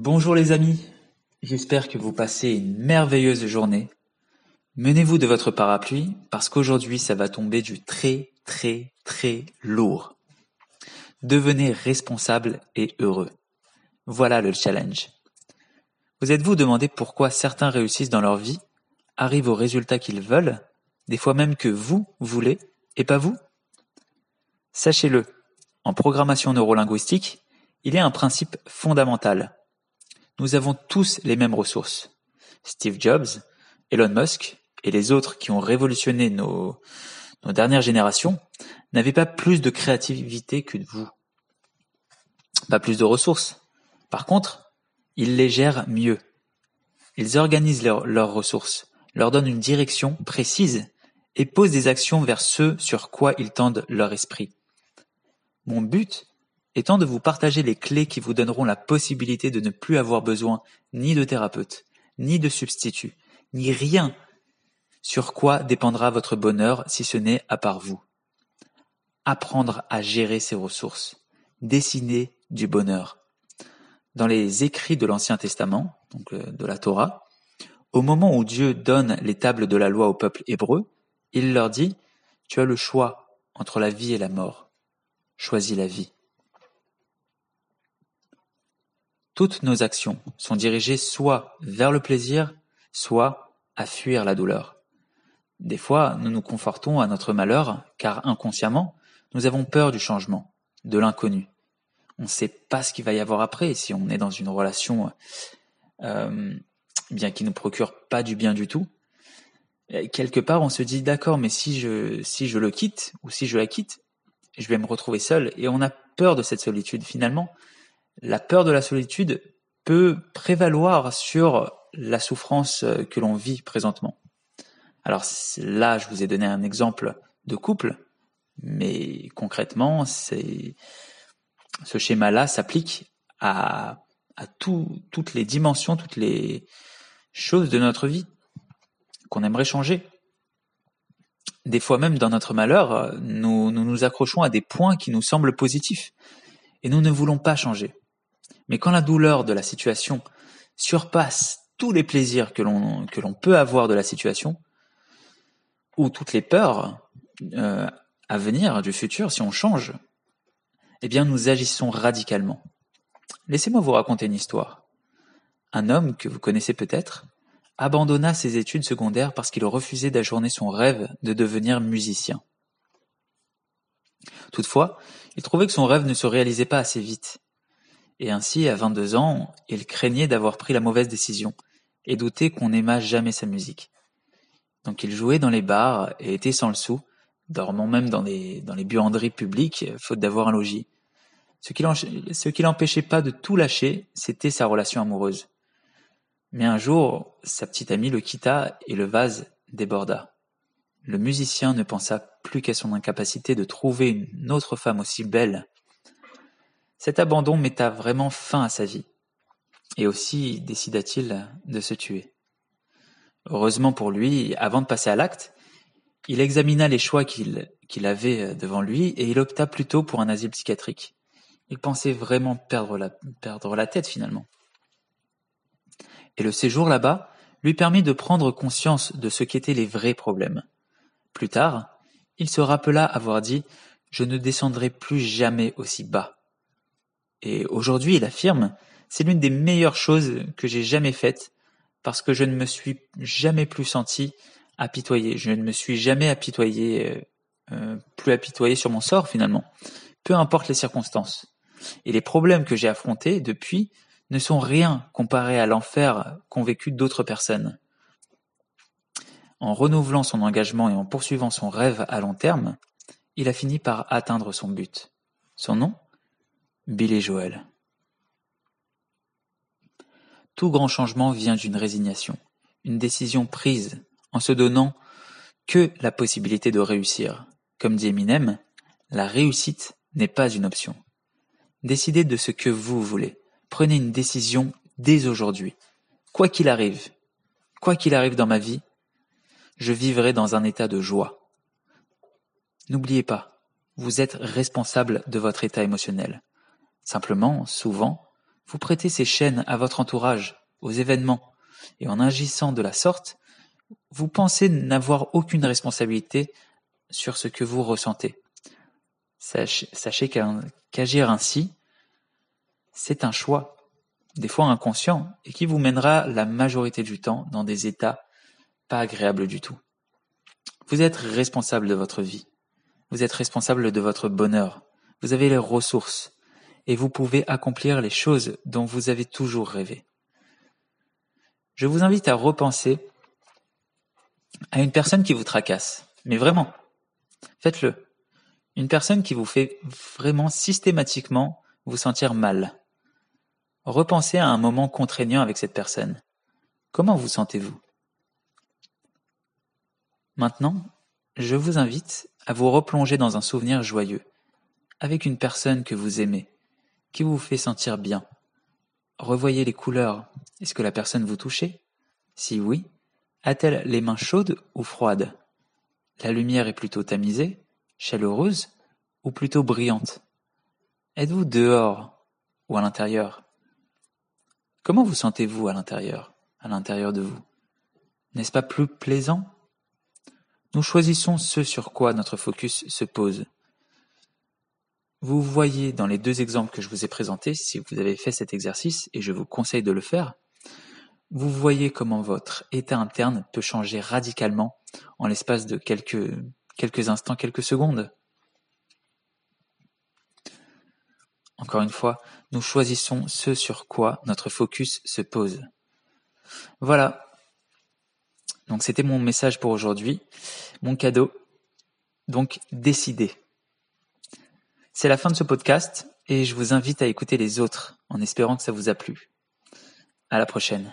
Bonjour les amis, j'espère que vous passez une merveilleuse journée. Menez-vous de votre parapluie parce qu'aujourd'hui ça va tomber du très très très lourd. Devenez responsable et heureux. Voilà le challenge. Vous êtes-vous demandé pourquoi certains réussissent dans leur vie, arrivent aux résultats qu'ils veulent, des fois même que vous voulez et pas vous? Sachez-le, en programmation neurolinguistique, il y a un principe fondamental. Nous avons tous les mêmes ressources. Steve Jobs, Elon Musk et les autres qui ont révolutionné nos, dernières générations n'avaient pas plus de créativité que vous. Pas plus de ressources. Par contre, ils les gèrent mieux. Ils organisent leurs ressources, leur donnent une direction précise et posent des actions vers ce sur quoi ils tendent leur esprit. Mon but étant de vous partager les clés qui vous donneront la possibilité de ne plus avoir besoin ni de thérapeute, ni de substitut, ni rien sur quoi dépendra votre bonheur si ce n'est à part vous. Apprendre à gérer ses ressources, dessiner du bonheur. Dans les écrits de l'Ancien Testament, donc euh, de la Torah, au moment où Dieu donne les tables de la loi au peuple hébreu, il leur dit, tu as le choix entre la vie et la mort choisis la vie. Toutes nos actions sont dirigées soit vers le plaisir, soit à fuir la douleur. Des fois, nous nous confortons à notre malheur, car inconsciemment, nous avons peur du changement, de l'inconnu. On ne sait pas ce qu'il va y avoir après si on est dans une relation euh, bien qui nous procure pas du bien du tout. quelque part, on se dit d'accord, mais si je si je le quitte ou si je la quitte, je vais me retrouver seul. Et on a peur de cette solitude. Finalement, la peur de la solitude peut prévaloir sur la souffrance euh, que l'on vit présentement. Alors là, je vous ai donné un exemple de couple, mais concrètement, ce schéma-là s'applique à, à toutes les dimensions, toutes les choses de notre vie qu'on aimerait changer. Des fois même dans notre malheur, euh, nous, nous accrochons à des points qui nous semblent positifs et nous ne voulons pas changer. Mais quand la douleur de la situation surpasse tous les plaisirs que l'on peut avoir de la situation, ou toutes les peurs euh, à venir du futur, si on change, eh bien nous agissons radicalement. Laissez-moi vous raconter une histoire. Un homme que vous connaissez peut-être abandonna ses études secondaires parce qu'il refusait d'ajourner son rêve de devenir musicien. Toutefois, il trouvait que son rêve ne se réalisait pas assez vite. Et ainsi, à 22 ans, il craignait d'avoir pris la mauvaise décision et doutait qu'on n'aimât jamais sa musique. Donc il jouait dans les bars et était sans le sou, dormant même dans les, dans les buanderies publiques, faute d'avoir un logis. Ce qui l'empêchait pas de tout lâcher, c'était sa relation amoureuse. Mais un jour, sa petite amie le quitta et le vase déborda. Le musicien ne pensa plus qu'à son incapacité de trouver une autre femme aussi belle. Cet abandon metta vraiment fin à sa vie. Et aussi décida-t-il de se tuer. Heureusement pour lui, avant de passer à l'acte, il examina les choix qu'il avait devant lui et il opta plutôt pour un asile psychiatrique. Il pensait vraiment perdre la tête finalement et le séjour là-bas lui permit de prendre conscience de ce qu'étaient les vrais problèmes. Plus tard, il se rappela avoir dit Je ne descendrai plus jamais aussi bas. Et aujourd'hui, il affirme C'est l'une des meilleures choses que j'ai jamais faites parce que je ne me suis jamais plus senti apitoyé. Je ne me suis jamais apitoyé, euh, euh, plus apitoyé sur mon sort finalement, peu importe les circonstances. Et les problèmes que j'ai affrontés depuis ne sont rien comparés à l'enfer qu'ont vécu d'autres personnes. En renouvelant son engagement et en poursuivant son rêve à long terme, il a fini par atteindre son but. Son nom? Billy Joel. Tout grand changement vient d'une résignation, une décision prise en se donnant que la possibilité de réussir. Comme dit Eminem, la réussite n'est pas une option. Décidez de ce que vous voulez. Prenez une décision dès aujourd'hui. Quoi qu'il arrive, quoi qu'il arrive dans ma vie, je vivrai dans un état de joie. N'oubliez pas, vous êtes responsable de votre état émotionnel. Simplement, souvent, Vous prêtez ces chaînes à votre entourage, aux événements, et en agissant de la sorte, vous pensez n'avoir aucune responsabilité sur ce que vous ressentez. Sachez, qu'agir ainsi, c'est un choix, des fois inconscient, et qui vous mènera la majorité du temps dans des états pas agréables du tout. Vous êtes responsable de votre vie. Vous êtes responsable de votre bonheur. Vous avez les ressources. Et vous pouvez accomplir les choses dont vous avez toujours rêvé. Je vous invite à repenser à une personne qui vous tracasse. Mais vraiment. Faites-le. Une personne qui vous fait vraiment systématiquement vous sentir mal. Repensez à un moment contraignant avec cette personne. Comment vous sentez-vous? Maintenant, je vous invite à vous replonger dans un souvenir joyeux, avec une personne que vous aimez, qui vous fait sentir bien? Revoyez les couleurs. Est-ce que la personne vous touchait? Si oui, a-t-elle les mains chaudes ou froides? La lumière est plutôt tamisée, chaleureuse ou plutôt brillante? Êtes-vous dehors ou à l'intérieur? Comment vous sentez-vous à l'intérieur, à l'intérieur de vous? N'est-ce pas plus plaisant? Nous choisissons ce sur quoi notre focus se pose. Vous voyez dans les deux exemples que je vous ai présentés, si vous avez fait cet exercice, et je vous conseille de le faire, vous voyez comment votre état interne peut changer radicalement en l'espace de quelques, quelques instants, quelques secondes. Encore une fois, nous choisissons ce sur quoi notre focus se pose. Voilà, donc c'était mon message pour aujourd'hui, mon cadeau. Donc décidez. C'est la fin de ce podcast et je vous invite à écouter les autres en espérant que ça vous a plu. À la prochaine.